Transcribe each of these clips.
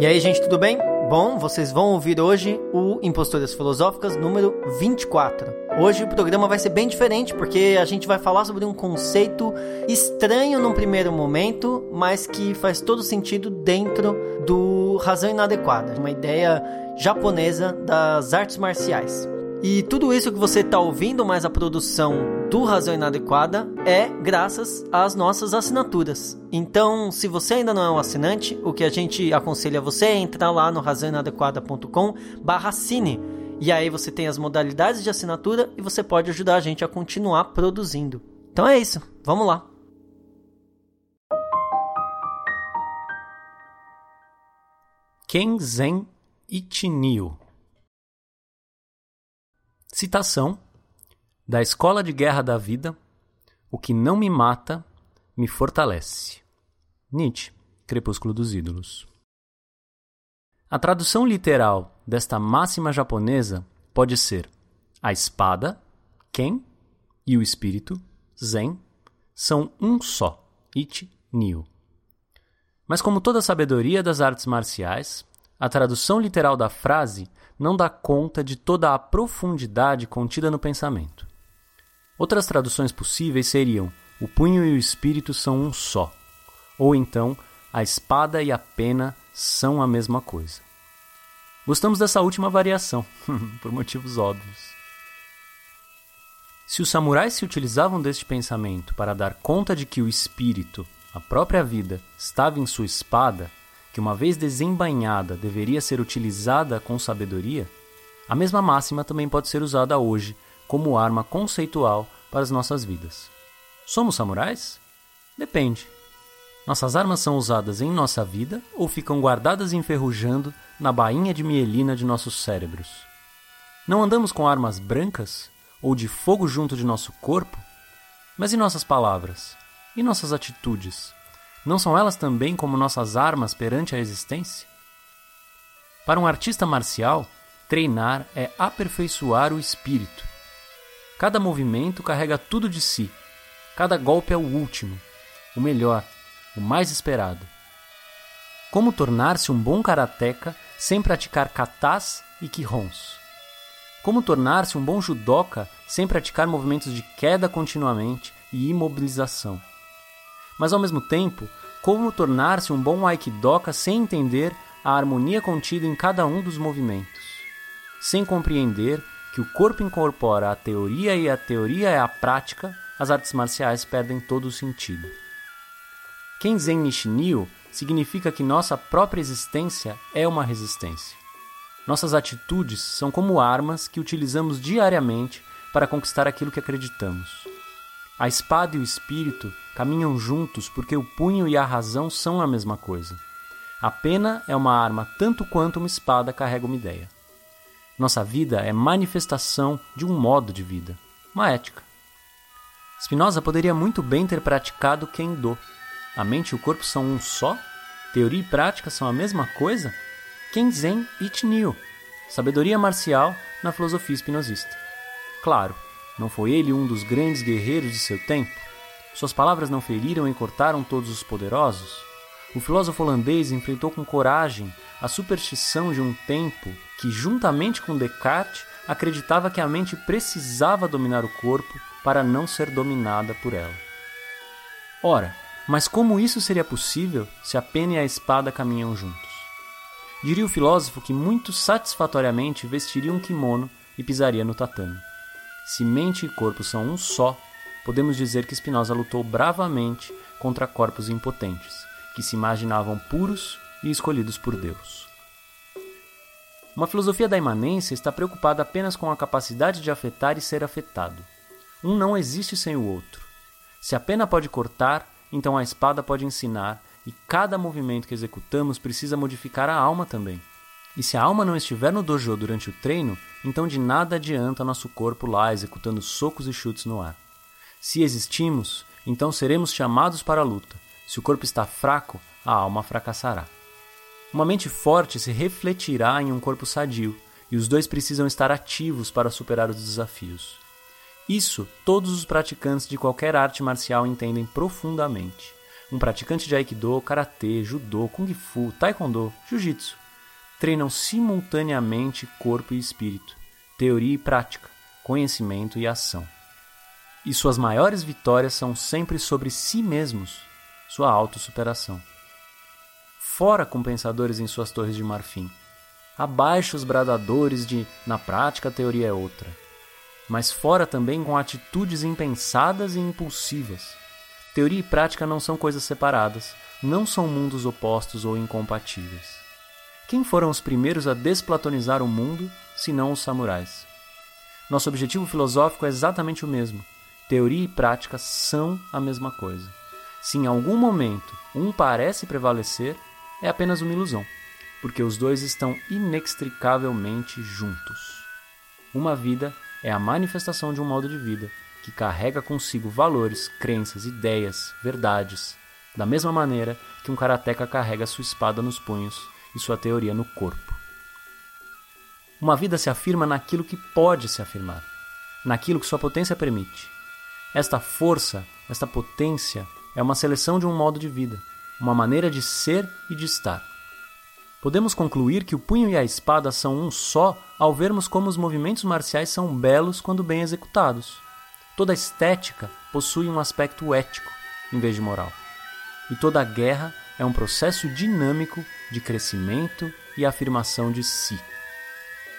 E aí, gente, tudo bem? Bom, vocês vão ouvir hoje o Impostoras Filosóficas número 24. Hoje o programa vai ser bem diferente porque a gente vai falar sobre um conceito estranho num primeiro momento, mas que faz todo sentido dentro do razão inadequada, uma ideia japonesa das artes marciais. E tudo isso que você está ouvindo, mais a produção do Razão Inadequada, é graças às nossas assinaturas. Então, se você ainda não é um assinante, o que a gente aconselha você é entrar lá no razãoinadequada.com barra assine. E aí você tem as modalidades de assinatura e você pode ajudar a gente a continuar produzindo. Então é isso, vamos lá. Kenzen Ichinio Citação da Escola de Guerra da Vida: O que não me mata, me fortalece. Nietzsche, Crepúsculo dos Ídolos. A tradução literal desta máxima japonesa pode ser: a espada, Ken, e o espírito, Zen, são um só, Ichi Nio. Mas, como toda sabedoria das artes marciais, a tradução literal da frase não dá conta de toda a profundidade contida no pensamento. Outras traduções possíveis seriam: o punho e o espírito são um só, ou então a espada e a pena são a mesma coisa. Gostamos dessa última variação, por motivos óbvios. Se os samurais se utilizavam deste pensamento para dar conta de que o espírito, a própria vida, estava em sua espada, que uma vez desembainhada deveria ser utilizada com sabedoria, a mesma máxima também pode ser usada hoje como arma conceitual para as nossas vidas. Somos samurais? Depende. Nossas armas são usadas em nossa vida ou ficam guardadas enferrujando na bainha de mielina de nossos cérebros? Não andamos com armas brancas ou de fogo junto de nosso corpo? Mas e nossas palavras? E nossas atitudes? Não são elas também como nossas armas perante a existência? Para um artista marcial, treinar é aperfeiçoar o espírito. Cada movimento carrega tudo de si. Cada golpe é o último, o melhor, o mais esperado. Como tornar-se um bom karateca sem praticar katas e kihons? Como tornar-se um bom judoca sem praticar movimentos de queda continuamente e imobilização? Mas ao mesmo tempo, como tornar-se um bom aikidoka sem entender a harmonia contida em cada um dos movimentos, sem compreender que o corpo incorpora a teoria e a teoria é a prática, as artes marciais perdem todo o sentido. Kenzen Nishinio significa que nossa própria existência é uma resistência. Nossas atitudes são como armas que utilizamos diariamente para conquistar aquilo que acreditamos. A espada e o espírito caminham juntos porque o punho e a razão são a mesma coisa. A pena é uma arma tanto quanto uma espada carrega uma ideia. Nossa vida é manifestação de um modo de vida, uma ética. Spinoza poderia muito bem ter praticado Kendo. A mente e o corpo são um só? Teoria e prática são a mesma coisa? Kenzen Itnio, sabedoria marcial na filosofia espinosista. Claro, não foi ele um dos grandes guerreiros de seu tempo? Suas palavras não feriram e cortaram todos os poderosos? O filósofo holandês enfrentou com coragem a superstição de um tempo que, juntamente com Descartes, acreditava que a mente precisava dominar o corpo para não ser dominada por ela. Ora, mas como isso seria possível se a pena e a espada caminham juntos? Diria o filósofo que muito satisfatoriamente vestiria um kimono e pisaria no tatame. Se mente e corpo são um só, podemos dizer que Spinoza lutou bravamente contra corpos impotentes, que se imaginavam puros e escolhidos por Deus. Uma filosofia da imanência está preocupada apenas com a capacidade de afetar e ser afetado. Um não existe sem o outro. Se a pena pode cortar, então a espada pode ensinar, e cada movimento que executamos precisa modificar a alma também. E se a alma não estiver no dojo durante o treino, então de nada adianta nosso corpo lá executando socos e chutes no ar. Se existimos, então seremos chamados para a luta. Se o corpo está fraco, a alma fracassará. Uma mente forte se refletirá em um corpo sadio, e os dois precisam estar ativos para superar os desafios. Isso todos os praticantes de qualquer arte marcial entendem profundamente. Um praticante de aikido, karatê, judô, kung fu, taekwondo, jiu-jitsu treinam simultaneamente corpo e espírito, teoria e prática, conhecimento e ação. E suas maiores vitórias são sempre sobre si mesmos, sua autossuperação. Fora compensadores em suas torres de marfim. Abaixo os bradadores de na prática a teoria é outra. Mas fora também com atitudes impensadas e impulsivas. Teoria e prática não são coisas separadas, não são mundos opostos ou incompatíveis. Quem foram os primeiros a desplatonizar o mundo, senão os samurais? Nosso objetivo filosófico é exatamente o mesmo. Teoria e prática são a mesma coisa. Se em algum momento um parece prevalecer, é apenas uma ilusão, porque os dois estão inextricavelmente juntos. Uma vida é a manifestação de um modo de vida que carrega consigo valores, crenças, ideias, verdades, da mesma maneira que um karateca carrega sua espada nos punhos e sua teoria no corpo. Uma vida se afirma naquilo que pode se afirmar, naquilo que sua potência permite. Esta força, esta potência, é uma seleção de um modo de vida, uma maneira de ser e de estar. Podemos concluir que o punho e a espada são um só ao vermos como os movimentos marciais são belos quando bem executados. Toda estética possui um aspecto ético em vez de moral. E toda guerra é um processo dinâmico de crescimento e afirmação de si.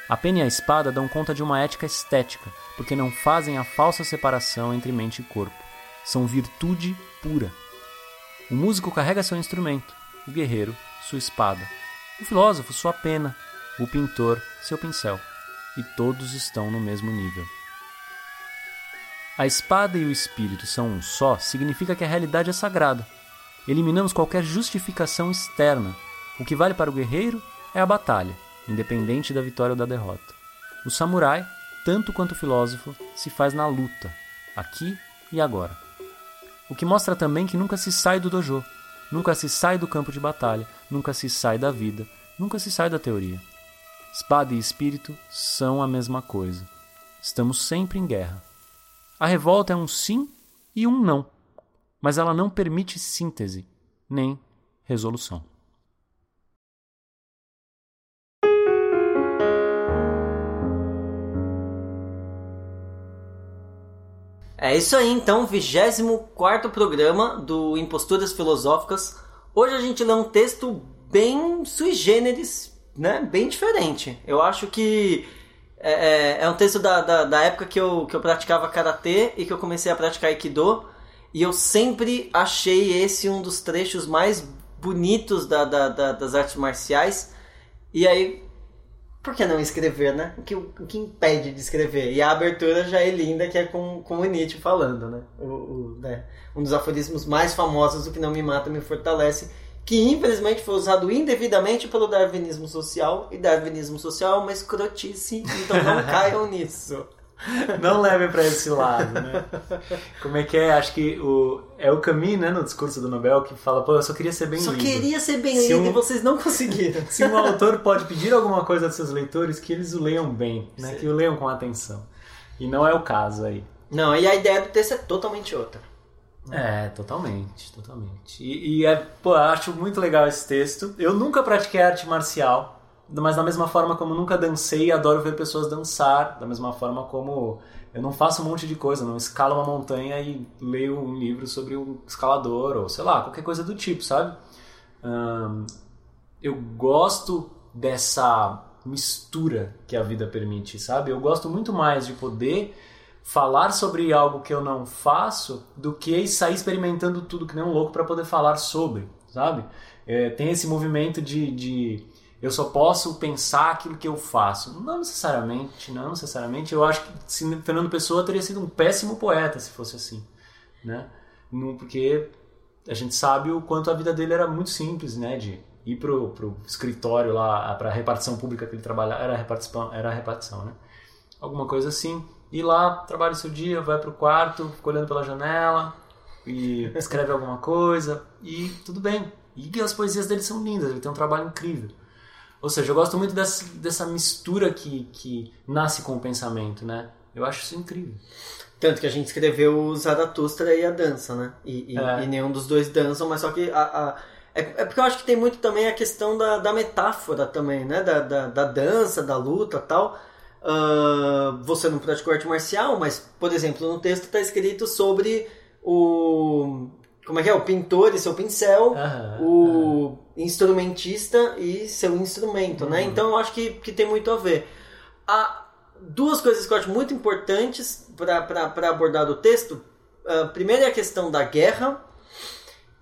A pena e a espada dão conta de uma ética estética, porque não fazem a falsa separação entre mente e corpo. São virtude pura. O músico carrega seu instrumento, o guerreiro, sua espada, o filósofo, sua pena, o pintor, seu pincel, e todos estão no mesmo nível. A espada e o espírito são um só significa que a realidade é sagrada. Eliminamos qualquer justificação externa. O que vale para o guerreiro é a batalha, independente da vitória ou da derrota. O samurai, tanto quanto o filósofo, se faz na luta, aqui e agora. O que mostra também que nunca se sai do dojo, nunca se sai do campo de batalha, nunca se sai da vida, nunca se sai da teoria. Espada e espírito são a mesma coisa. Estamos sempre em guerra. A revolta é um sim e um não, mas ela não permite síntese nem resolução. É isso aí, então, 24 programa do Imposturas Filosóficas. Hoje a gente lê um texto bem sui generis, né? Bem diferente. Eu acho que é, é, é um texto da, da, da, época que eu, que eu praticava karatê e que eu comecei a praticar aikido. E eu sempre achei esse um dos trechos mais bonitos da, da, da das artes marciais. E aí, por que não escrever, né? O que, o que impede de escrever? E a abertura já é linda, que é com, com o Nietzsche falando, né? O, o, né? Um dos aforismos mais famosos do que não me mata, me fortalece que infelizmente foi usado indevidamente pelo darwinismo social, e darwinismo social é uma escrotice, então não caiam nisso. Não levem para esse lado, né? Como é que é? Acho que o, é o Camus, né, no discurso do Nobel, que fala, pô, eu só queria ser bem só lido. Só queria ser bem se lido um, e vocês não conseguiram. Se um autor pode pedir alguma coisa dos seus leitores, que eles o leiam bem, né? Que o leiam com atenção. E não é o caso aí. Não, e a ideia do texto é totalmente outra. É, totalmente, totalmente. E, e é, pô, acho muito legal esse texto. Eu nunca pratiquei arte marcial, mas da mesma forma como nunca dancei, adoro ver pessoas dançar, da mesma forma como eu não faço um monte de coisa, não escalo uma montanha e leio um livro sobre um escalador, ou sei lá, qualquer coisa do tipo, sabe? eu gosto dessa mistura que a vida permite, sabe? Eu gosto muito mais de poder falar sobre algo que eu não faço do que sair experimentando tudo que nem um louco para poder falar sobre, sabe? É, tem esse movimento de, de eu só posso pensar aquilo que eu faço. Não necessariamente, não necessariamente. Eu acho que se Fernando Pessoa teria sido um péssimo poeta se fosse assim, né? Porque a gente sabe o quanto a vida dele era muito simples, né? De ir pro, pro escritório lá, pra repartição pública que ele trabalhava, era repartição, era repartição, né? Alguma coisa assim ir lá, trabalha o seu dia, vai pro quarto, fica olhando pela janela e escreve alguma coisa e tudo bem. E as poesias dele são lindas, ele tem um trabalho incrível. Ou seja, eu gosto muito dessa, dessa mistura que, que nasce com o pensamento, né? Eu acho isso incrível. Tanto que a gente escreveu o Zaratustra e a dança, né? E, e, é. e nenhum dos dois dançam, mas só que a, a é, é, porque eu acho que tem muito também a questão da, da metáfora também, né? Da, da, da dança, da luta tal. Uh, você não praticou arte marcial, mas, por exemplo, no texto está escrito sobre o. Como é que é? O pintor e seu pincel, o instrumentista e seu instrumento, né? uhum. Então eu acho que, que tem muito a ver. Há duas coisas que eu acho muito importantes para abordar do texto. Uh, primeiro é a questão da guerra,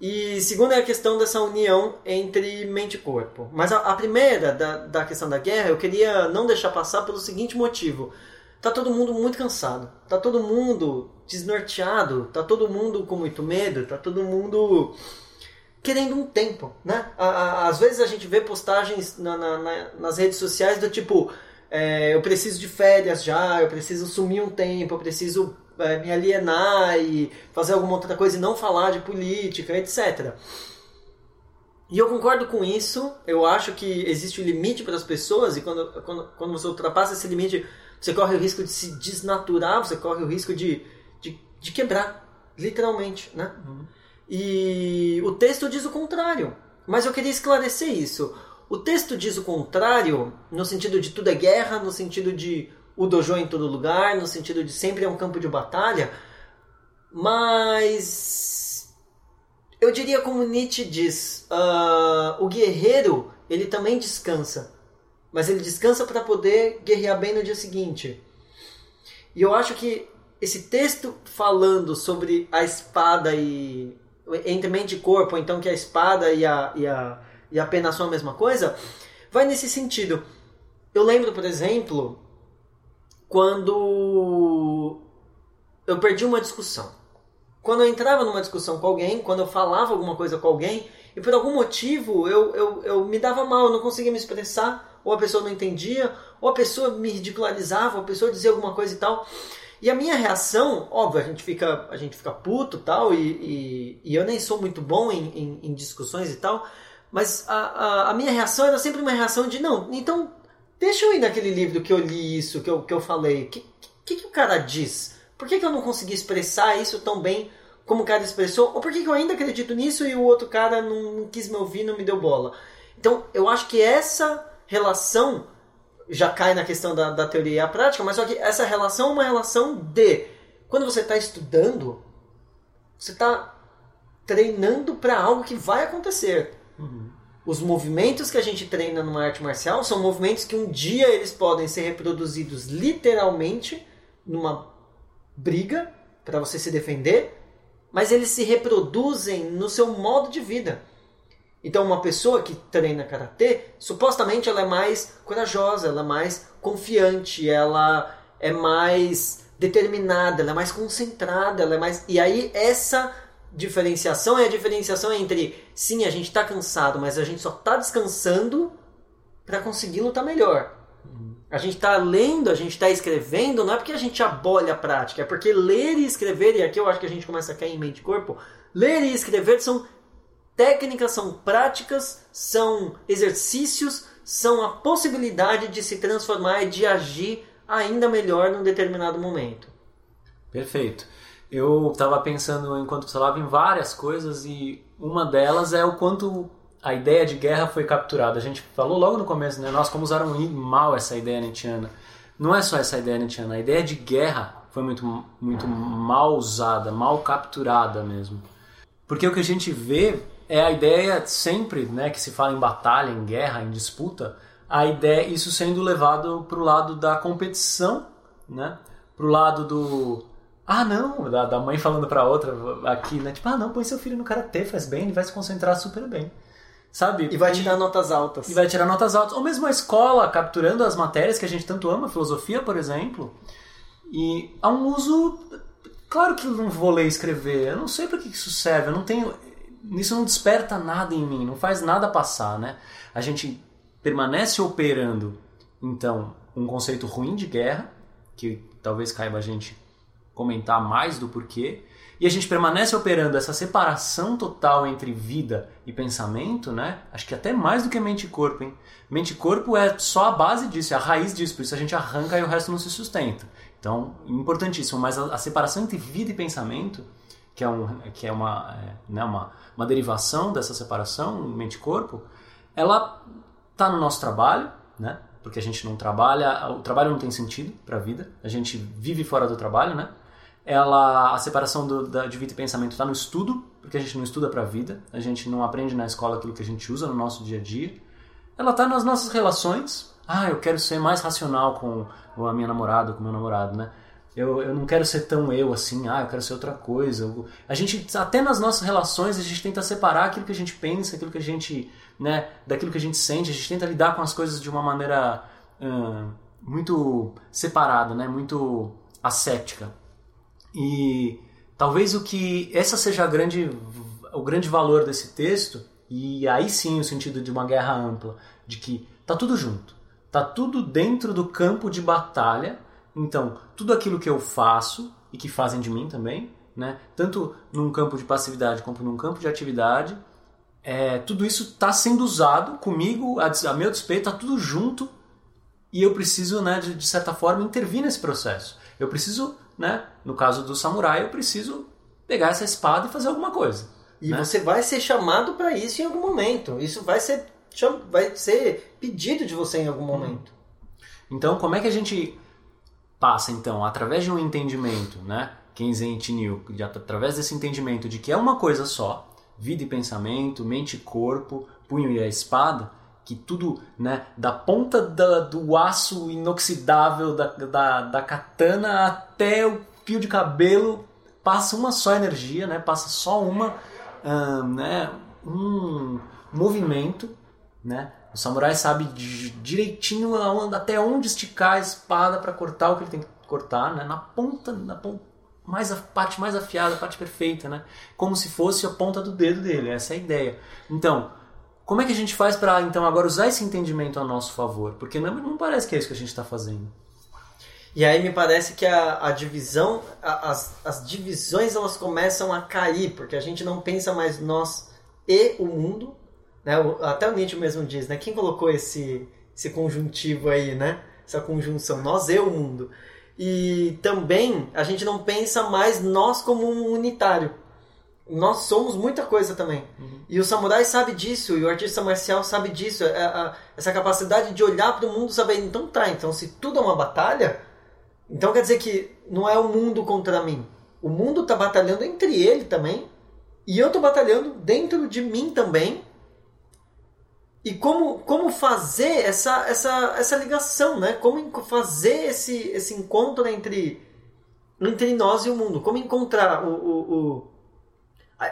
e segundo é a questão dessa união entre mente e corpo. Mas a, a, primeira, da, da questão da guerra, eu queria não deixar passar pelo seguinte motivo. Tá todo mundo muito cansado. Tá todo mundo desnorteado. Tá todo mundo com muito medo. Tá todo mundo querendo um tempo, né? às vezes a gente vê postagens na, na, na, nas redes sociais do tipo... É, eu preciso de férias já, eu preciso sumir um tempo, eu preciso é, me alienar e fazer alguma outra coisa e não falar de política, etc. E eu concordo com isso. Eu acho que existe um limite para as pessoas e quando, quando, quando você ultrapassa esse limite, você corre o risco de se desnaturar, você corre o risco de, de, de quebrar, literalmente, né? Uhum. E o texto diz o contrário. Mas eu queria esclarecer isso. O texto diz o contrário no sentido de tudo é guerra, no sentido de o dojo em todo lugar, no sentido de sempre é um campo de batalha, mas eu diria como Nietzsche diz, uh, o guerreiro ele também descansa, mas ele descansa para poder guerrear bem no dia seguinte. E eu acho que esse texto falando sobre a espada e entre mente e corpo, então que a espada e a, e a, e a pena são a mesma coisa, vai nesse sentido. Eu lembro, por exemplo, quando eu perdi uma discussão. Quando eu entrava numa discussão com alguém, quando eu falava alguma coisa com alguém, e por algum motivo eu, eu, eu me dava mal, eu não conseguia me expressar, ou a pessoa não entendia, ou a pessoa me ridicularizava, ou a pessoa dizia alguma coisa e tal. E a minha reação, óbvio, a gente fica, a gente fica puto tal, e, e, e eu nem sou muito bom em, em, em discussões e tal, mas a, a, a, minha reação era sempre uma reação de não, então Deixa eu ir naquele livro que eu li isso, que eu, que eu falei. O que, que, que, o cara diz? Por que, que eu não consegui expressar isso tão bem como o cara expressou? Ou por que, que eu ainda acredito nisso e o outro cara não, não quis me ouvir, não me deu bola? Então, eu acho que essa relação já cai na questão da, da teoria e a prática, mas só que essa relação é uma relação de quando você está estudando, você está treinando para algo que vai acontecer. Uhum os movimentos que a gente treina numa arte marcial são movimentos que um dia eles podem ser reproduzidos literalmente numa briga para você se defender, mas eles se reproduzem no seu modo de vida. Então, uma pessoa que treina karatê, supostamente ela é mais corajosa, ela é mais confiante, ela é mais determinada, ela é mais concentrada, ela é mais. E aí, essa diferenciação é a diferenciação entre sim, a gente está cansado, mas a gente só está descansando para conseguir lutar melhor. A gente está lendo, a gente está escrevendo, não é porque a gente abole a prática, é porque ler e escrever, e aqui eu acho que a gente começa a cair em mente e corpo, ler e escrever são técnicas, são práticas, são exercícios, são a possibilidade de se transformar e de agir ainda melhor num determinado momento. Perfeito. Eu estava pensando enquanto você falava em várias coisas e uma delas é o quanto a ideia de guerra foi capturada. A gente falou logo no começo, né? Nós como usaram mal essa ideia nietzschiana. Não é só essa ideia nietzschiana, a ideia de guerra foi muito, muito mal usada, mal capturada mesmo. Porque o que a gente vê é a ideia sempre, né, que se fala em batalha, em guerra, em disputa, a ideia isso sendo levado para o lado da competição, né, para o lado do ah, não, da, da mãe falando pra outra aqui, né? Tipo, ah, não, põe seu filho no karatê, faz bem, ele vai se concentrar super bem. Sabe? E vai tirar notas altas. E vai tirar notas altas. Ou mesmo a escola capturando as matérias que a gente tanto ama, filosofia, por exemplo. E há um uso. Claro que eu não vou ler e escrever, eu não sei para que isso serve, eu não tenho. Isso não desperta nada em mim, não faz nada passar, né? A gente permanece operando, então, um conceito ruim de guerra, que talvez caiba a gente comentar mais do porquê. E a gente permanece operando essa separação total entre vida e pensamento, né? Acho que até mais do que mente e corpo, hein? Mente e corpo é só a base disso, é a raiz disso, por isso a gente arranca e o resto não se sustenta. Então, importantíssimo, mas a, a separação entre vida e pensamento, que é, um, que é, uma, é, né, uma, uma derivação dessa separação, mente e corpo, ela está no nosso trabalho, né? Porque a gente não trabalha, o trabalho não tem sentido para a vida, a gente vive fora do trabalho, né? ela a separação do, da, de vida e pensamento está no estudo, porque a gente não estuda para a vida, a gente não aprende na escola aquilo que a gente usa no nosso dia a dia. Ela está nas nossas relações. Ah, eu quero ser mais racional com a minha namorada, com o meu namorado, né? Eu, eu não quero ser tão eu assim, ah, eu quero ser outra coisa. A gente, até nas nossas relações, a gente tenta separar aquilo que a gente pensa, aquilo que a gente, né, daquilo que a gente sente, a gente tenta lidar com as coisas de uma maneira muito separada, né, muito ascética. E talvez o que essa seja grande, o grande valor desse texto, e aí sim o sentido de uma guerra ampla, de que tá tudo junto, tá tudo dentro do campo de batalha. Então, tudo aquilo que eu faço e que fazem de mim também, né? Tanto num campo de passividade como num campo de atividade, é, tudo isso está sendo usado comigo, a, a meu despeito, está tudo junto e eu preciso, né, de, de certa forma, intervir nesse processo. Eu preciso né? No caso do samurai, eu preciso pegar essa espada e fazer alguma coisa. E né? você vai ser chamado para isso em algum momento. Isso vai ser, vai ser pedido de você em algum uhum. momento. Então, como é que a gente passa, então, através de um entendimento, né? Kenzen Chinil, através desse entendimento de que é uma coisa só, vida e pensamento, mente e corpo, punho e a espada, que tudo, né, da ponta da, do aço inoxidável da, da, da katana até o fio de cabelo passa uma só energia, né, passa só uma, né, um movimento, né, o samurai sabe direitinho até onde esticar a espada para cortar o que ele tem que cortar, né, na ponta, na ponta mais a parte mais afiada, a parte perfeita, né? Como se fosse a ponta do dedo dele, essa é a ideia. Então, como é que a gente faz para então agora usar esse entendimento a nosso favor? Porque não, não parece que é isso que a gente está fazendo. E aí me parece que a, a divisão, a, as, as divisões elas começam a cair, porque a gente não pensa mais nós e o mundo. Né? Até o Nietzsche mesmo diz, né? Quem colocou esse, esse conjuntivo aí, né? Essa conjunção, nós e o mundo. E também a gente não pensa mais nós como um unitário nós somos muita coisa também. Uhum. E o samurai sabe disso, e o artista marcial sabe disso. É, essa capacidade de olhar para o mundo e saber, então tá, então se tudo é uma batalha, então quer dizer que não é o mundo contra mim. O mundo está batalhando entre ele também, e eu estou batalhando dentro de mim também. E como, como fazer essa, essa, essa ligação, né? Como fazer esse, esse encontro entre, entre nós e o mundo. Como encontrar o, o, o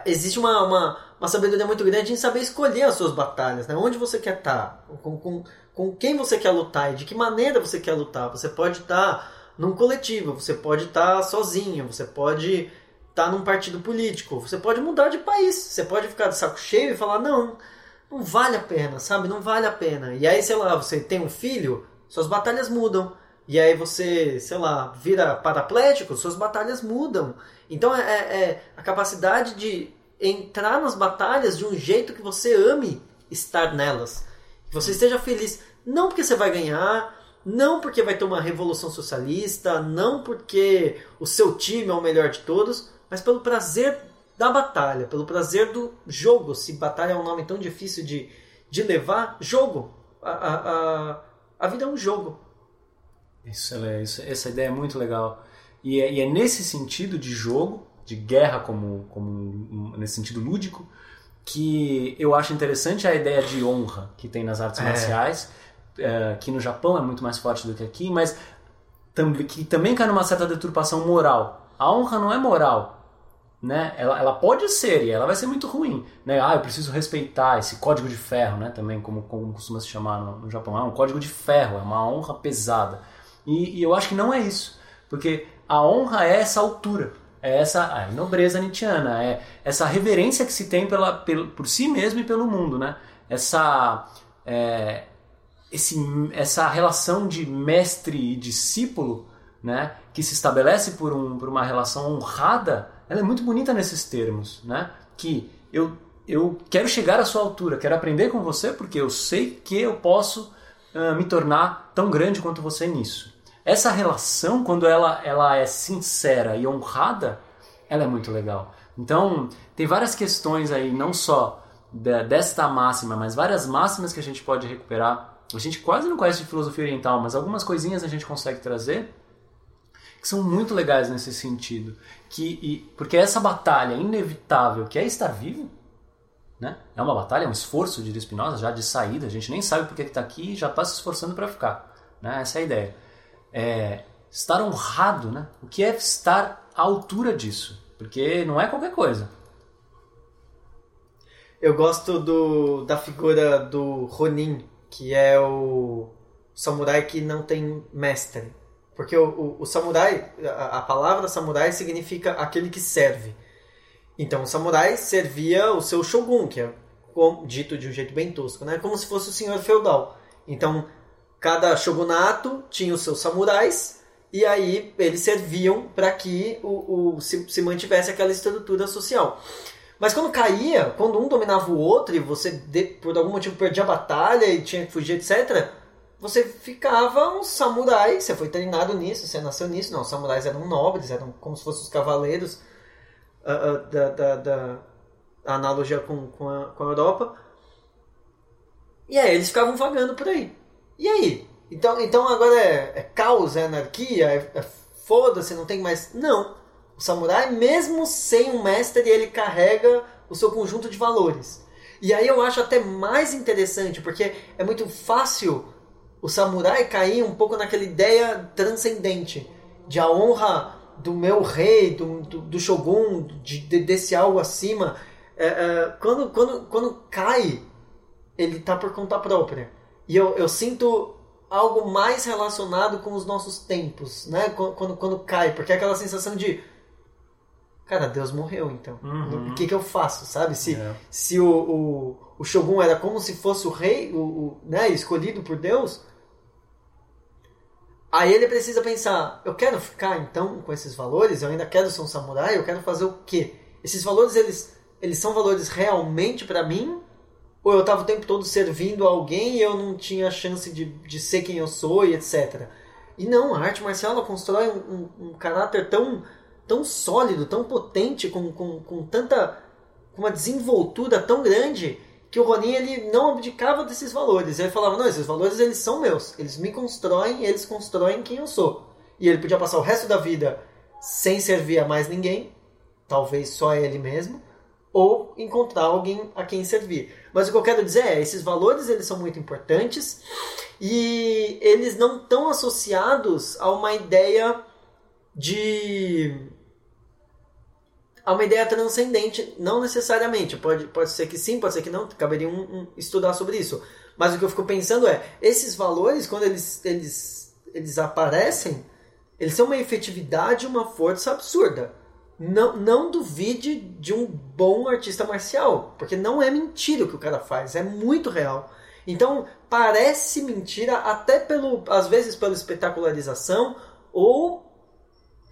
existe uma, uma, uma, sabedoria muito grande em saber escolher as suas batalhas, né? Onde você quer estar, tá, com, com, com quem você quer lutar e de que maneira você quer lutar. Você pode estar tá num coletivo, você pode estar tá sozinho, você pode estar num partido político, você pode mudar de país, você pode ficar de saco cheio e falar, não, não vale a pena, sabe? Não vale a pena. E aí, sei lá, você tem um filho, suas batalhas mudam. E aí você, sei lá, vira paraplético, suas batalhas mudam. Então é, é, é a capacidade de entrar nas batalhas de um jeito que você ame estar nelas. Que você esteja feliz. Não porque você vai ganhar, não porque vai ter uma revolução socialista, não porque o seu time é o melhor de todos, mas pelo prazer da batalha, pelo prazer do jogo. Se batalha é um nome tão difícil de, de levar, jogo. A, a, a, a vida é um jogo. Isso, é, isso, essa ideia é muito legal. E é, e é, nesse sentido de jogo, de guerra como, como nesse sentido lúdico, que eu acho interessante a ideia de honra que tem nas artes é. marciais, é, que no Japão é muito mais forte do que aqui, mas que também cai numa certa deturpação moral. A honra não é moral, né? Ela, ela pode ser e ela vai ser muito ruim, né? Ah, eu preciso respeitar esse código de ferro, né? Também como, como costuma se chamar no, no Japão, é um código de ferro, é uma honra pesada. E, e, eu acho que não é isso, porque a honra é essa altura, é essa nobreza nietzschiana, é essa reverência que se tem pela, pelo, por si mesmo e pelo mundo, né? Essa, é, esse, essa relação de mestre e discípulo né, que se estabelece por, um, por uma relação honrada, ela é muito bonita nesses termos, né? Que eu, eu quero chegar à sua altura, quero aprender com você porque eu sei que eu posso uh, me tornar tão grande quanto você nisso. Essa relação, quando ela, ela é sincera e honrada, ela é muito legal. Então, tem várias questões aí, não só desta máxima, mas várias máximas que a gente pode recuperar. A gente quase não conhece de filosofia oriental, mas algumas coisinhas a gente consegue trazer que são muito legais nesse sentido. Que, e, porque essa batalha inevitável que é estar vivo, né? é uma batalha, é um esforço, de Spinoza, já de saída, a gente nem sabe porque está aqui e já está se esforçando para ficar. Né? Essa é a ideia. É, estar honrado, né? o que é estar à altura disso? Porque não é qualquer coisa. Eu gosto do, da figura do Ronin, que é o samurai que não tem mestre. Porque o, o, o samurai, a, a, palavra samurai significa aquele que serve. Então o samurai servia o seu shogun, que é dito de um jeito bem tosco, né? como se fosse o senhor feudal. Então cada shogunato tinha os seus samurais e aí eles serviam para que o, o se, se, mantivesse aquela estrutura social. Mas quando caía, quando um dominava o outro e você de, por algum motivo perdia a batalha e tinha que fugir, etc., você ficava um samurai, você foi treinado nisso, você nasceu nisso. Não, os samurais eram nobres, eram como se fossem os cavaleiros uh, uh, da, da, da analogia com, com, a, com a Europa. E aí eles ficavam vagando por aí. E aí? Então, então agora é, é caos, é anarquia, é, é foda-se, não tem mais. Não. O samurai, mesmo sem um mestre, ele carrega o seu conjunto de valores. E aí eu acho até mais interessante, porque é muito fácil o samurai cair um pouco naquela ideia transcendente de a honra do meu rei, do, do, do shogun, de, de, desse algo acima. É, é, quando, quando, quando cai, ele tá por conta própria. E eu, eu sinto algo mais relacionado com os nossos tempos, né? Quando, quando, quando cai, porque é aquela sensação de cara, Deus morreu então. Uhum. O que, que eu faço, sabe? Se, é. se o, o, o, Shogun era como se fosse o rei, o, o, né, escolhido por Deus, aí ele precisa pensar, eu quero ficar então com esses valores, eu ainda quero ser um samurai, eu quero fazer o quê? Esses valores, eles, eles são valores realmente para mim? Ou eu estava o tempo todo servindo a alguém e eu não tinha chance de, de ser quem eu sou e etc. E não, a arte marcial ela constrói um, um, um caráter tão tão sólido, tão potente, com, com, com tanta com uma desenvoltura tão grande que o Ronin ele não abdicava desses valores. Ele falava: "Não, esses valores eles são meus. Eles me constroem, eles constroem quem eu sou". E ele podia passar o resto da vida sem servir a mais ninguém, talvez só ele mesmo, ou encontrar alguém a quem servir. Mas o que eu quero dizer é, esses valores eles são muito importantes e eles não estão associados a uma ideia de a uma ideia transcendente, não necessariamente. Pode, pode ser que sim, pode ser que não, caberia um, um, estudar sobre isso. Mas o que eu fico pensando é, esses valores, quando eles, eles, eles aparecem, eles têm uma efetividade uma força absurda. Não, não duvide de um bom artista marcial, porque não é mentira o que o cara faz, é muito real. Então, parece mentira até pelo, às vezes pela espetacularização ou,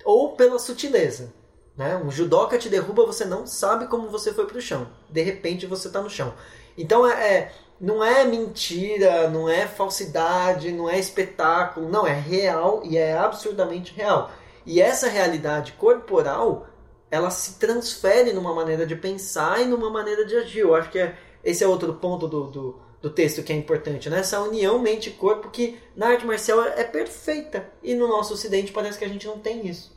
ou pela sutileza. Né? Um judoca te derruba, você não sabe como você foi para o chão. De repente você está no chão. Então é, é, não é mentira, não é falsidade, não é espetáculo, não, é real e é absurdamente real. E essa realidade corporal, ela se transfere numa maneira de pensar e numa maneira de agir. Eu acho que é, esse é outro ponto do, do, do texto que é importante, né? Essa união mente-corpo que na arte marcial é perfeita. E no nosso ocidente parece que a gente não tem isso.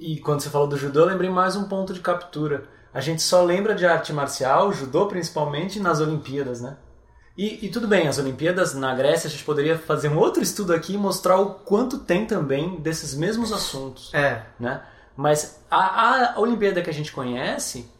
E quando você falou do judô, eu lembrei mais um ponto de captura. A gente só lembra de arte marcial, judô principalmente, nas Olimpíadas, né? E, e, tudo bem, as Olimpíadas na Grécia, a gente poderia fazer um outro estudo aqui e mostrar o quanto tem também desses mesmos assuntos. É. Né? Mas a, a Olimpíada que a gente conhece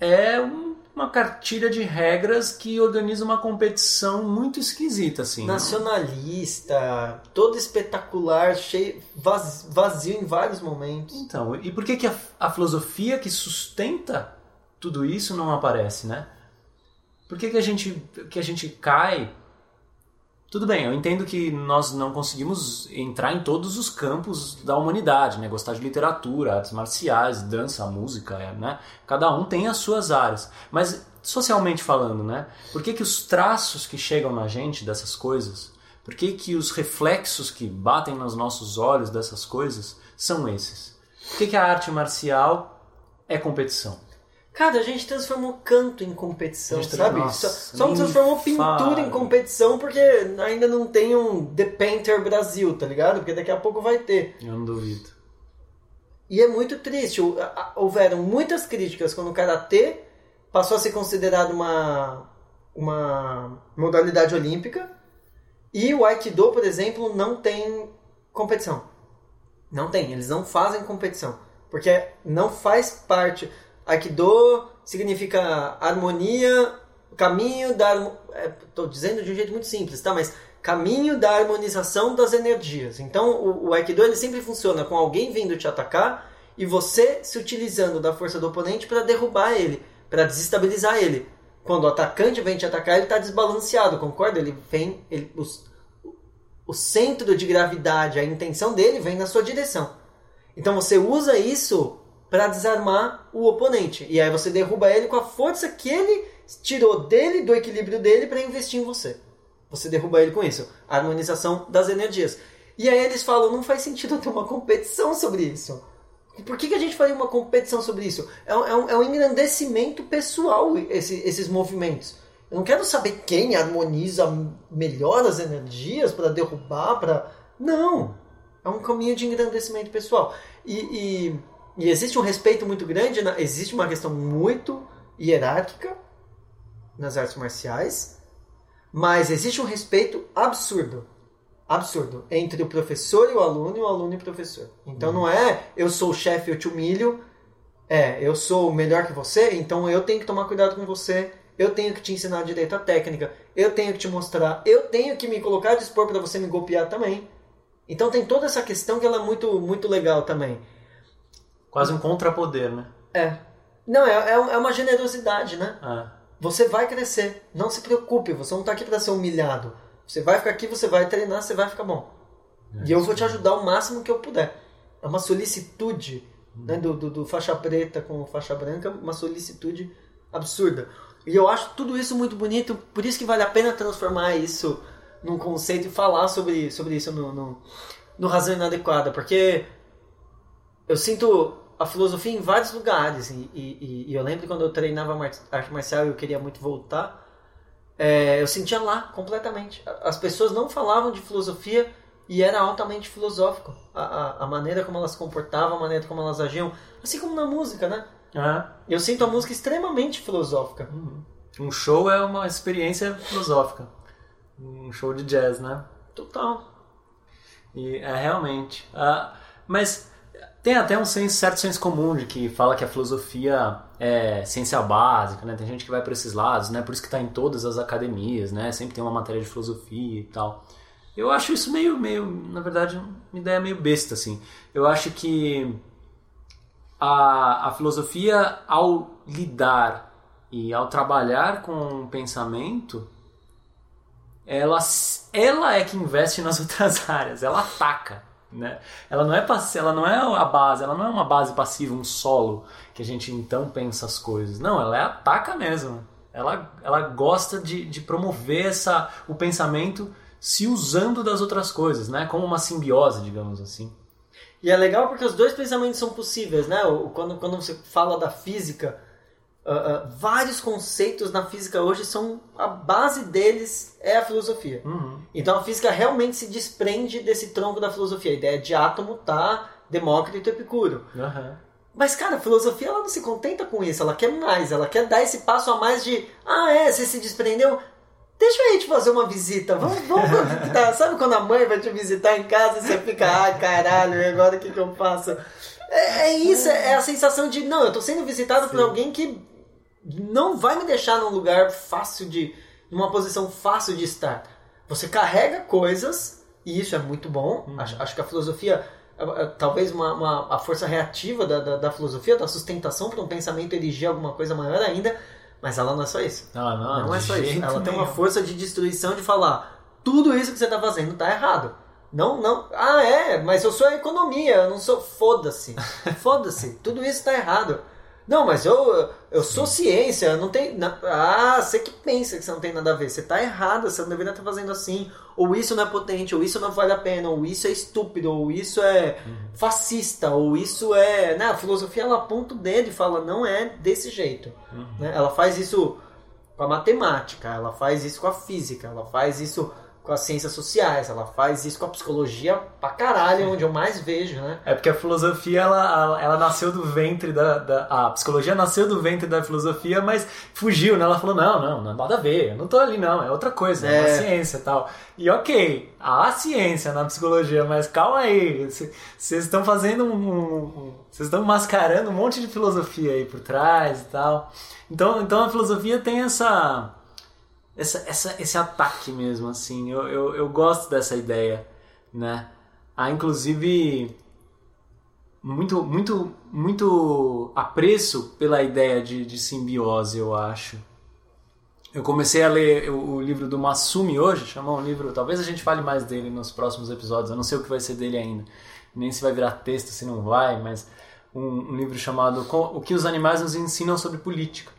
é um uma cartilha de regras que organiza uma competição muito esquisita, assim. Nacionalista, todo espetacular, cheio, vazio em vários momentos. Então, e por que, que a, a filosofia que sustenta tudo isso não aparece, né? Por que, que, a, gente, que a gente cai Tudo bem, eu entendo que nós não conseguimos entrar em todos os campos da humanidade, né? Gostar de literatura, artes marciais, dança, música, né? Cada um tem as suas áreas. Mas socialmente falando, né? Por que, que os traços que chegam na gente dessas coisas, por que, que os reflexos que batem nos nossos olhos dessas coisas são esses? Por que, que a arte marcial é competição? Cara, a gente transformou canto em competição, sabe? nossa, só só nem transformou pintura fala. em competição porque ainda não tem um The Painter Brasil, tá ligado? Porque daqui a pouco vai ter. Eu não duvido. E é muito triste. Houveram muitas críticas quando o Karatê passou a ser considerado uma, uma modalidade olímpica. E o Aikido, por exemplo, não tem competição. Não tem, eles não fazem competição. Porque não faz parte. Aikido significa harmonia, caminho da. harmo- é, dizendo de um jeito muito simples, tá? Mas caminho da harmonização das energias. Então o, o Aikido ele sempre funciona com alguém vindo te atacar e você se utilizando da força do oponente para derrubar ele, para desestabilizar ele. Quando o atacante vem te atacar, ele está desbalanceado, concorda? Ele vem, ele, os- o centro de gravidade, a intenção dele vem na sua direção. Então você usa isso para desarmar o oponente. E aí você derruba ele com a força que ele tirou dele, do equilíbrio dele, para investir em você. Você derruba ele com isso. A harmonização das energias. E aí eles falam, não faz sentido ter uma competição sobre isso. Por que, que a gente faria uma competição sobre isso? É um, é um- é um engrandecimento pessoal esse- esses movimentos. Eu não quero saber quem harmoniza melhor as energias para derrubar, para não. É um caminho de engrandecimento pessoal. E, e- e existe um respeito muito grande, na- existe uma questão muito hierárquica nas artes marciais, mas existe um respeito absurdo. Absurdo. Entre o professor e o aluno, e o aluno e o professor. Então não é eu sou o chefe, eu te humilho. É, eu sou melhor que você, então eu tenho que tomar cuidado com você. Eu tenho que te ensinar direito à técnica. Eu tenho que te mostrar. Eu tenho que me colocar a dispor para você me golpear também. Então tem toda essa questão que ela é muito, muito legal também. Quase um contrapoder, né? É. Não, é, é é uma generosidade, né? É. Você vai crescer. Não se preocupe, você não tá aqui para ser humilhado. Você vai ficar aqui, você vai treinar, você vai ficar bom. e eu vou te ajudar o máximo que eu puder. É uma solicitude né, do, do, do faixa preta com faixa branca, uma solicitude absurda. E eu acho tudo isso muito bonito, por isso que vale a pena transformar isso num conceito e falar sobre, sobre isso no, no, no Razão Inadequada, porque eu sinto a filosofia em vários lugares. E, e- e eu lembro quando eu treinava arte marcial e eu queria muito voltar, é, eu sentia lá completamente. As pessoas não falavam de filosofia e era altamente filosófico. A, a, a maneira como elas se comportavam, a maneira como elas agiam. Assim como na música, né? É. Eu sinto a música extremamente filosófica. Um show é uma experiência filosófica. Um show de jazz, né? Total. E é realmente. Ah, mas tem até um senso- certo senso comum de que fala que a filosofia é ciência básica, né? Tem gente que vai para esses lados, né? Por isso que está em todas as academias, né? Sempre tem uma matéria de filosofia e tal. Eu acho isso meio, meio, na verdade, uma ideia meio besta, assim. Eu acho que a, a filosofia, ao lidar e ao trabalhar com o pensamento, ela, ela é que investe nas outras áreas, ela ataca, né? Ela não é ela não é a base, ela não é uma base passiva, um solo que a gente então pensa as coisas. Não, ela é ataca mesmo. Ela, ela gosta de, de promover essa, o pensamento se usando das outras coisas, né? Como uma simbiose, digamos assim. E é legal porque os dois pensamentos são possíveis, né? Quando, quando você fala da física, ah, ah, vários conceitos na física hoje são. A base deles é a filosofia. Uhum. Então a física realmente se desprende desse tronco da filosofia. A ideia de átomo tá Demócrito e Epicuro. Aham. Mas, cara, a filosofia ela não se contenta com isso, ela quer mais, ela quer dar esse passo a mais de ah, é, você se desprendeu? Deixa eu ir te fazer uma visita, vamos, vamos visitar. Sabe quando a mãe vai te visitar em casa e você fica, ai caralho, agora o que, que eu faço? É, é isso, é a sensação de, não, eu tô sendo visitado por alguém que não vai me deixar num lugar fácil de. numa posição fácil de estar. Você carrega coisas, e isso é muito bom. Acho, acho que a filosofia, é, é, talvez uma, uma- a força reativa da, da, da filosofia, da sustentação para um pensamento erigir alguma coisa maior ainda, mas ela não é só isso. Ah, não, Não, é de só isso. Ela tem uma nenhum. força de destruição de falar: tudo isso que você está fazendo está errado. Não, não. Ah, é, mas eu sou a economia, eu não sou. Foda-se. Foda-se. Tudo isso está errado. Não, mas eu, eu sou ciência, não tem. Ah, você que pensa que você não tem nada a ver. Você está errado, você não deveria estar fazendo assim. Ou isso não é potente, ou isso não vale a pena, ou isso é estúpido, ou isso é uhum. fascista, ou isso é. Né? A filosofia ela aponta o dedo e fala, não é desse jeito. Uhum. Né? Ela faz isso com a matemática, ela faz isso com a física, ela faz isso com as ciências sociais, ela faz isso com a psicologia pra caralho, onde eu mais vejo, né? É porque a filosofia, ela, ela nasceu do ventre da, da, A psicologia nasceu do ventre da filosofia, mas fugiu, né? Ela falou, não, não, não nada a ver, eu não tô ali não, é outra coisa, é, é uma ciência e tal. E ok, há ciência na psicologia, mas calma aí, vocês estão fazendo um... Vocês estão mascarando um monte de filosofia aí por trás e tal. Então, então a filosofia tem essa essa, essa, esse ataque mesmo, assim. Eu, eu, eu gosto dessa ideia, né? Há, inclusive, muito, muito, muito apreço pela ideia de, de simbiose, eu acho. Eu comecei a ler o, o livro do Masumi hoje, chamou um livro, talvez a gente fale mais dele nos próximos episódios, eu não sei o que vai ser dele ainda, nem se vai virar texto, se não vai, mas um, um livro chamado O que os animais nos ensinam sobre política.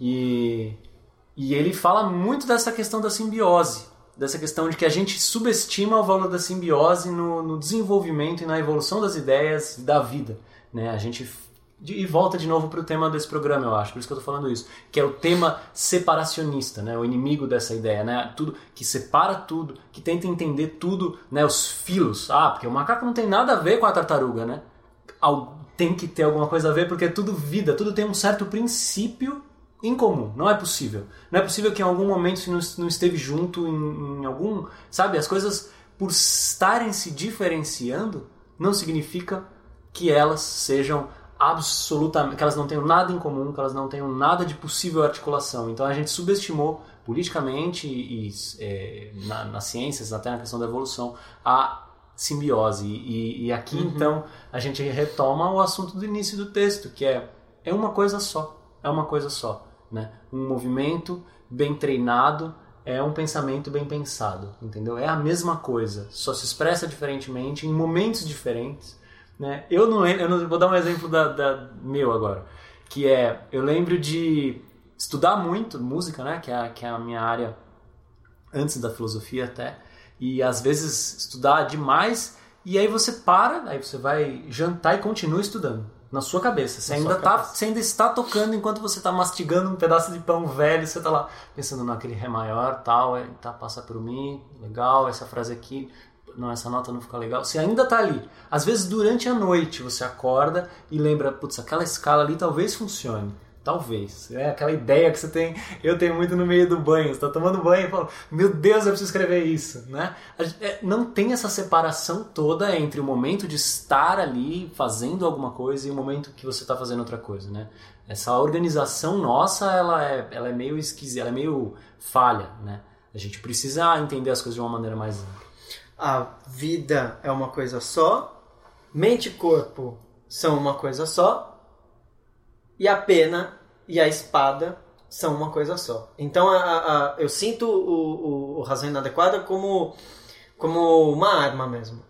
E e ele fala muito dessa questão da simbiose, dessa questão de que a gente subestima o valor da simbiose no, no desenvolvimento e na evolução das ideias da vida. Né? A gente e volta de novo para o tema desse programa, eu acho, por isso que eu estou falando isso, que é o tema separacionista, né? o inimigo dessa ideia, né? tudo que separa tudo, que tenta entender tudo, né? os filos. Ah, porque o macaco não tem nada a ver com a tartaruga, né? Tem que ter alguma coisa a ver porque é tudo vida, tudo tem um certo princípio incomum. Não é possível. Não é possível que em algum momento não, não esteve junto em, em algum. Sabe, as coisas por estarem se diferenciando não significa que elas sejam absolutamente. que elas não tenham nada em comum, que elas não tenham nada de possível articulação. Então a gente subestimou politicamente e, e é, na, nas ciências, até na questão da evolução, a simbiose. E, e aqui uhum. então a gente retoma o assunto do início do texto, que é é uma coisa só. É uma coisa só. Né? Um movimento bem treinado é um pensamento bem pensado, entendeu? É a mesma coisa, só se expressa diferentemente em momentos diferentes. Né? Eu não eu não, vou dar um exemplo da, da, meu agora, que é eu lembro de estudar muito música, né? Que é, que é a minha área antes da filosofia até, e às vezes estudar demais e aí você para, aí você vai jantar e continua estudando na sua cabeça. Você, ainda, tá, cabeça. você ainda está tocando enquanto você está mastigando um pedaço de pão velho, você está lá pensando naquele Ré maior, tal, é, tá, passa por mim, legal, essa frase aqui, não, essa nota não fica legal. Você ainda está ali. Às vezes durante a noite você acorda e lembra, putz, aquela escala ali talvez funcione. Talvez. É aquela ideia que você tem. Eu tenho muito no meio do banho. Você está tomando banho e fala: Meu Deus, eu preciso escrever isso. Né? É, não tem essa separação toda entre o momento de estar ali fazendo alguma coisa e o momento que você está fazendo outra coisa. Né? Essa organização nossa ela é, ela é meio esquisita, ela é meio falha. Né? A gente precisa entender as coisas de uma maneira mais ampla. A vida é uma coisa só, mente e corpo são uma coisa só, e a pena e a espada são uma coisa só. Então a, a, eu sinto o, o, o razão inadequada como, como uma arma mesmo.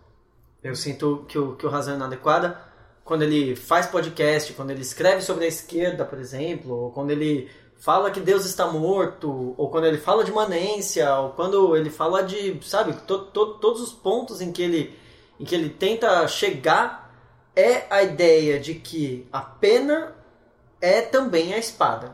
Eu sinto que o, que o razão inadequada, quando ele faz podcast, quando ele escreve sobre a esquerda, por exemplo, ou quando ele fala que Deus está morto, ou quando ele fala de manência, ou quando ele fala de, sabe, to, to, todos os pontos em que ele, em que ele tenta chegar é a ideia de que a pena é também a espada.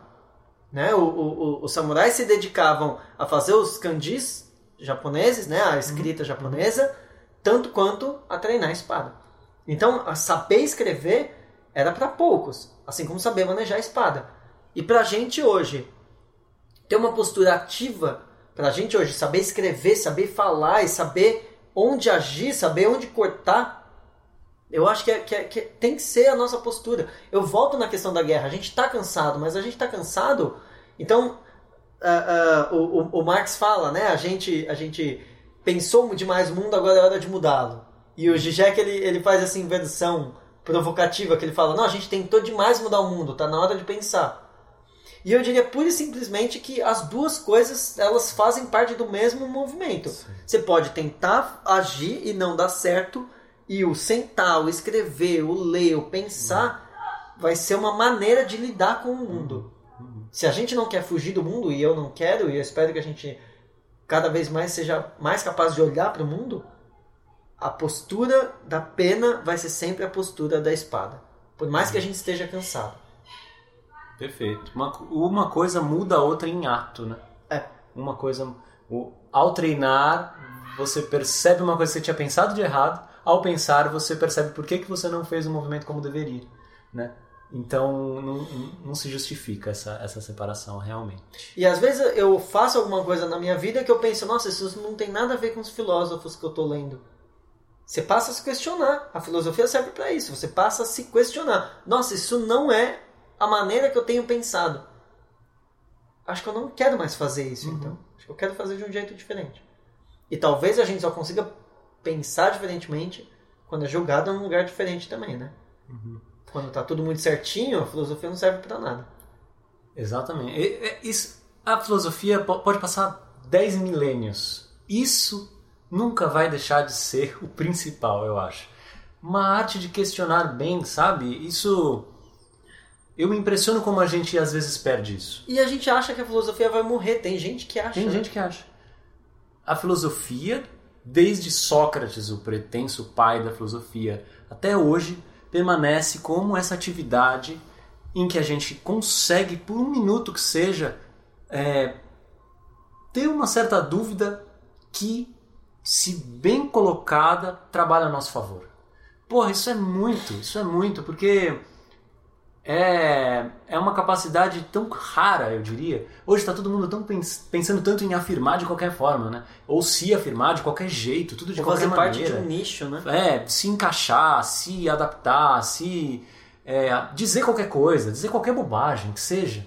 Né? O, o, os samurais se dedicavam a fazer os kanjis japoneses, né? a escrita uhum. japonesa, tanto quanto a treinar a espada. Então, a saber escrever era para poucos, assim como saber manejar a espada. E para a gente hoje ter uma postura ativa, para a gente hoje saber escrever, saber falar e saber onde agir, saber onde cortar, eu acho que, é, que, é, que, tem que ser a nossa postura. Eu volto na questão da guerra. A gente está cansado, mas a gente está cansado. Então, uh, uh, o, o, Marx fala, né? A gente, a gente pensou demais o mundo, agora é hora de mudá-lo. E o Zizek, ele, ele faz essa inversão provocativa que ele fala: não, a gente tentou demais mudar o mundo, tá na hora de pensar. E eu diria pura e simplesmente que as duas coisas elas fazem parte do mesmo movimento. Sim. Você pode tentar agir e não dar certo, e o sentar, o escrever, o ler, o pensar vai ser uma maneira de lidar com o mundo. Se a gente não quer fugir do mundo, e eu não quero, e eu espero que a gente cada vez mais seja mais capaz de olhar para o mundo, a postura da pena vai ser sempre a postura da espada. Por mais que a gente esteja cansado. Perfeito. Uma, uma coisa muda a outra em ato, né? É. Uma coisa. O, ao treinar, você percebe uma coisa que você tinha pensado de errado. Ao pensar, você percebe por que, que você não fez o movimento como deveria, né? Então não, não se justifica essa, essa separação realmente. E às vezes eu faço alguma coisa na minha vida que eu penso, nossa, isso não tem nada a ver com os filósofos que eu estou lendo. Você passa a se questionar. A filosofia serve para isso. Você passa a se questionar. Nossa, isso não é a maneira que eu tenho pensado. Acho que eu não quero mais fazer isso, uhum. então. Acho que eu quero fazer de um jeito diferente. E talvez a gente só consiga pensar diferentemente quando é julgado num lugar diferente também, né? Uhum. Quando tá tudo muito certinho, a filosofia não serve para nada. Exatamente. Isso, a filosofia pode passar 10 milênios. Isso nunca vai deixar de ser o principal, eu acho. Uma arte de questionar bem, sabe? Isso eu me impressiono como a gente às vezes perde isso. E a gente acha que a filosofia vai morrer. Tem gente que acha. Tem né? gente que acha. A filosofia, desde Sócrates, o pretenso pai da filosofia, até hoje, permanece como essa atividade em que a gente consegue, por um minuto que seja, é, ter uma certa dúvida que, se bem colocada, trabalha a nosso favor. Porra, isso é muito, isso é muito, porque é, é uma capacidade tão rara, eu diria. Hoje está todo mundo tão pens pensando tanto em afirmar de qualquer forma, né? Ou se afirmar de qualquer jeito, tudo de Ou qualquer fazer maneira. parte de um nicho, né? É, se encaixar, se adaptar, se é, dizer qualquer coisa, dizer qualquer bobagem que seja.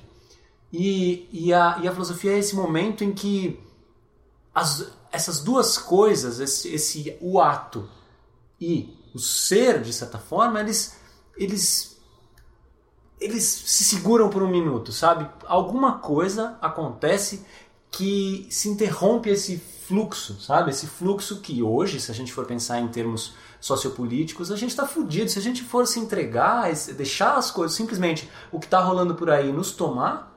E, e, a, e a filosofia é esse momento em que as, essas duas coisas, esse, esse o ato e o ser, de certa forma, eles, eles eles se seguram por um minuto, sabe? Alguma coisa acontece que se interrompe esse fluxo, sabe? Esse fluxo que hoje, se a gente for pensar em termos sociopolíticos, a gente está fudido. Se a gente for se entregar, deixar as coisas, simplesmente o que está rolando por aí nos tomar,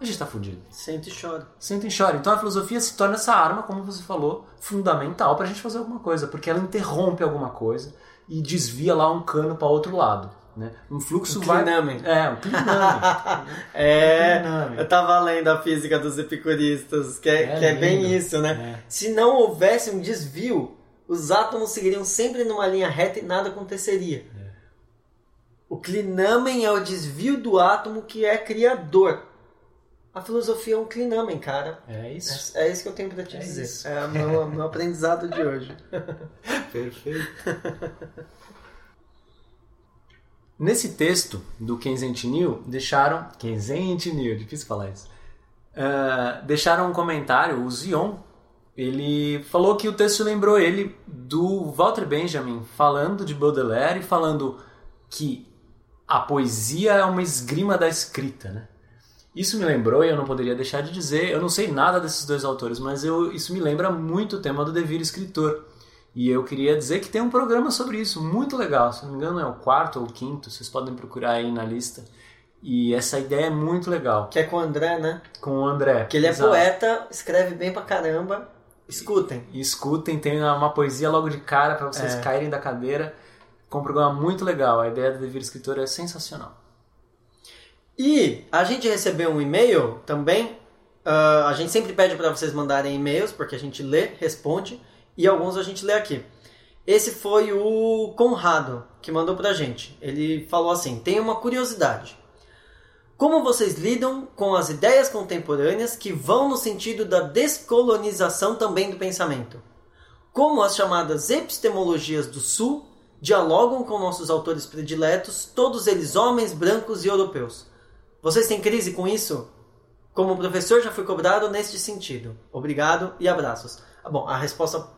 a gente está fudido. Sente e chora. Sente e chora. Então a filosofia se torna essa arma, como você falou, fundamental para a gente fazer alguma coisa, porque ela interrompe alguma coisa e desvia lá um cano para outro lado. Né? Um fluxo um vai. É, um é, eu tava lendo a física dos epicuristas, que é, é, que é bem isso, né? É. Se não houvesse um desvio, os átomos seguiriam sempre numa linha reta e nada aconteceria. É. O clinamen é o desvio do átomo que é criador. A filosofia é um clinamen, cara. É isso. É, é isso que eu tenho para te é dizer. Isso. É o meu, meu aprendizado de hoje. Perfeito. Nesse texto do Kenzentinil, deixaram. Kenzentinil, difícil falar isso. Uh, deixaram um comentário, o Zion, ele falou que o texto lembrou ele do Walter Benjamin falando de Baudelaire e falando que a poesia é uma esgrima da escrita, né? Isso me lembrou, e eu não poderia deixar de dizer, eu não sei nada desses dois autores, mas eu, isso me lembra muito o tema do devir escritor. E eu queria dizer que tem um programa sobre isso, muito legal. Se não me engano, é o quarto ou o quinto, vocês podem procurar aí na lista. E essa ideia é muito legal. Que é com o André, né? Com o André. Que ele é exato. poeta, escreve bem pra caramba. Escutem. E, escutem, tem uma poesia logo de cara para vocês é. caírem da cadeira. Com um programa muito legal. A ideia do Devir Escritor é sensacional. E a gente recebeu um e-mail também. Uh, a gente sempre pede para vocês mandarem e-mails, porque a gente lê, responde e alguns a gente lê aqui. Esse foi o Conrado que mandou pra gente. Ele falou assim: tem uma curiosidade. Como vocês lidam com as ideias contemporâneas que vão no sentido da descolonização também do pensamento? Como as chamadas epistemologias do Sul dialogam com nossos autores prediletos, todos eles homens, brancos e europeus? Vocês têm crise com isso? Como professor já fui cobrado neste sentido. Obrigado e abraços. Ah, bom, a resposta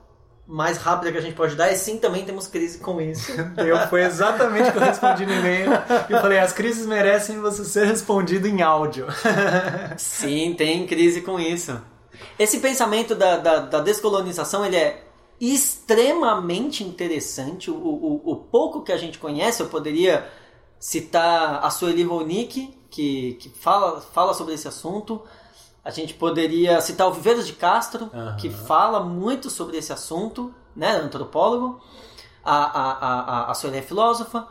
mais rápida que a gente pode dar é sim, também temos crise com isso. Eu, foi exatamente o que eu respondi no e-mail. Eu falei, as crises merecem você ser respondido em áudio. sim, tem crise com isso. Esse pensamento da, da, da descolonização, ele é extremamente interessante. O, o, o, pouco que a gente conhece, eu poderia citar a Sueli Ronick, que, que fala, fala sobre esse assunto. A gente poderia citar o Viveiros de Castro, uhum. que fala muito sobre esse assunto, né, antropólogo. A, a, a, a Sueli é filósofa.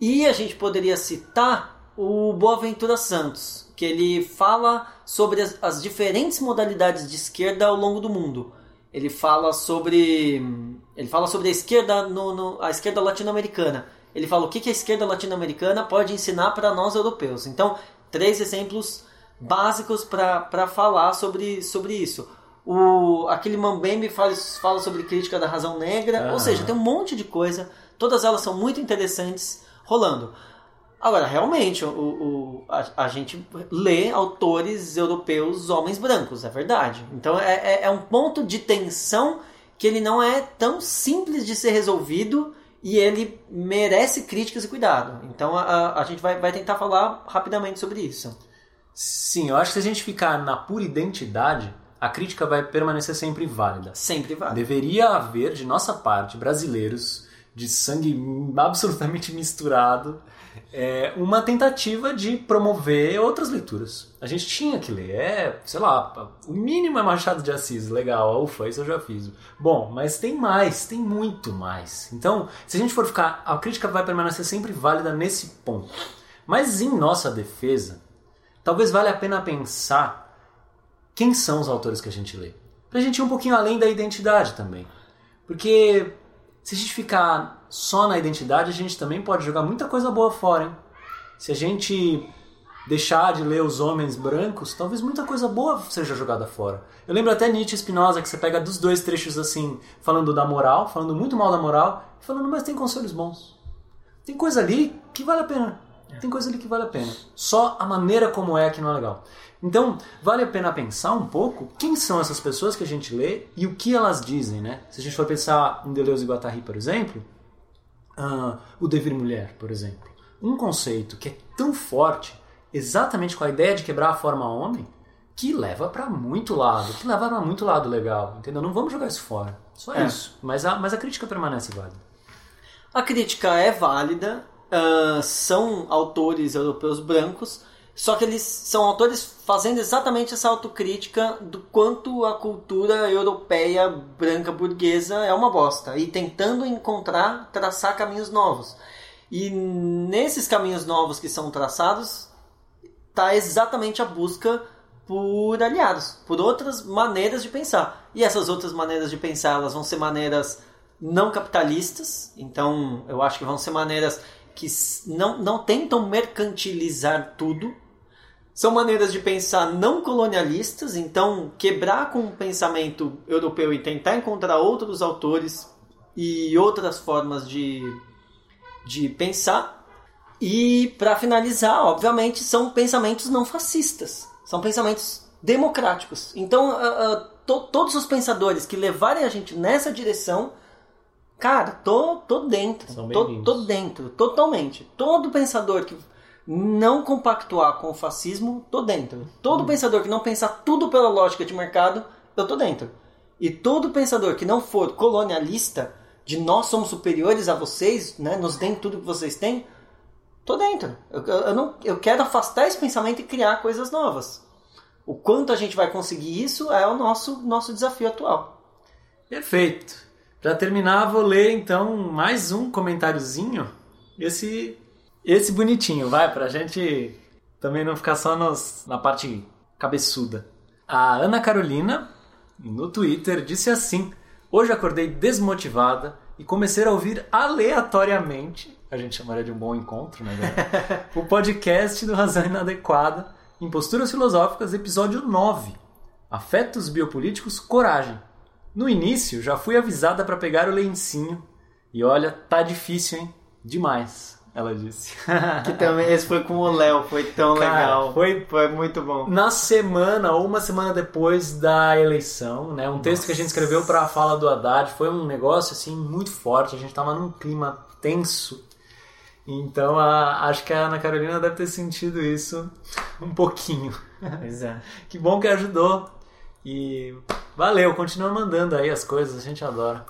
E a gente poderia citar o Boaventura Santos, que ele fala sobre as, as diferentes modalidades de esquerda ao longo do mundo. Ele fala sobre ele fala sobre a esquerda no, no a esquerda latino-americana. Ele fala o que, que a esquerda latino-americana pode ensinar para nós europeus. Então, três exemplos básicos para falar sobre, sobre isso. O, aquele Mambembe fala, fala sobre crítica da razão negra, ou seja, tem um monte de coisa, todas elas são muito interessantes rolando. Agora, realmente, o, o a, a, gente lê autores europeus homens brancos, é verdade. Então é, é, é um ponto de tensão que ele não é tão simples de ser resolvido e ele merece críticas e cuidado. Então a, a gente vai, vai tentar falar rapidamente sobre isso. Sim, eu acho que se a gente ficar na pura identidade, a crítica vai permanecer sempre válida. Sempre válida. Deveria haver, de nossa parte, brasileiros de sangue absolutamente misturado, é, uma tentativa de promover outras leituras. A gente tinha que ler, é, sei lá, o mínimo é Machado de Assis, legal, ufa, isso eu já fiz. Bom, mas tem mais, tem muito mais. Então, se a gente for ficar, a crítica vai permanecer sempre válida nesse ponto. Mas em nossa defesa, talvez valha a pena pensar quem são os autores que a gente lê. Pra gente ir um pouquinho além da identidade também. Porque se a gente ficar só na identidade, a gente também pode jogar muita coisa boa fora, hein? Se a gente deixar de ler os homens brancos, talvez muita coisa boa seja jogada fora. Eu lembro até Nietzsche e Spinoza, que você pega dos dois trechos assim, falando da moral, falando muito mal da moral, falando, mas tem conselhos bons. Tem coisa ali que vale a pena. Tem coisa ali que vale a pena. Só a maneira como é que não é legal. Então, vale a pena pensar um pouco quem são essas pessoas que a gente lê e o que elas dizem, né? Se a gente for pensar em Deleuze e Guattari, por exemplo, uh, o devir mulher, por exemplo. Um conceito que é tão forte, exatamente com a ideia de quebrar a forma homem, que leva para muito lado, que leva para muito lado legal, entendeu? Não vamos jogar isso fora. Só é. isso. Mas a, mas a crítica permanece válida. A crítica é válida, uh, são autores europeus brancos, só que eles são autores fazendo exatamente essa autocrítica do quanto a cultura europeia branca burguesa é uma bosta e tentando encontrar, traçar caminhos novos. E nesses caminhos novos que são traçados, está exatamente a busca por aliados, por outras maneiras de pensar. E essas outras maneiras de pensar, elas vão ser maneiras não capitalistas, então eu acho que vão ser maneiras que não, não tentam mercantilizar tudo. São maneiras de pensar não colonialistas, então quebrar com o pensamento europeu e tentar encontrar outros autores e outras formas de, de pensar. E para finalizar, obviamente, são pensamentos não fascistas, são pensamentos democráticos. Então, uh, uh, to, todos os pensadores que levarem a gente nessa direção Cara, tô, tô dentro. Tô, tô dentro, totalmente. Todo pensador que não compactuar com o fascismo, tô dentro. Todo hum. pensador que não pensar tudo pela lógica de mercado, eu tô dentro. E todo pensador que não for colonialista, de nós somos superiores a vocês, né, nos deem tudo que vocês têm, tô dentro. Eu, eu, não, eu quero afastar esse pensamento e criar coisas novas. O quanto a gente vai conseguir isso é o nosso, nosso desafio atual. Perfeito. Para terminar, vou ler então mais um comentáriozinho. Esse, esse bonitinho, vai, pra gente também não ficar só nos, na parte cabeçuda. A Ana Carolina, no Twitter, disse assim: Hoje acordei desmotivada e comecei a ouvir aleatoriamente, a gente chamaria de um bom encontro, né? o podcast do Razão Inadequada, em Posturas Filosóficas, episódio 9: Afetos Biopolíticos Coragem. No início, já fui avisada para pegar o lencinho. E olha, tá difícil, hein? Demais. ela disse. que também esse foi com o Léo, foi tão Cara, legal. foi- foi muito bom. Na semana, ou uma semana depois da eleição, né? Um texto que a gente escreveu para a fala do Haddad foi um negócio assim muito forte. A gente tava num clima tenso. Então a- acho que a Ana Carolina deve ter sentido isso um pouquinho. Pois é. Que bom que ajudou. E valeu, continua mandando aí as coisas, a gente adora.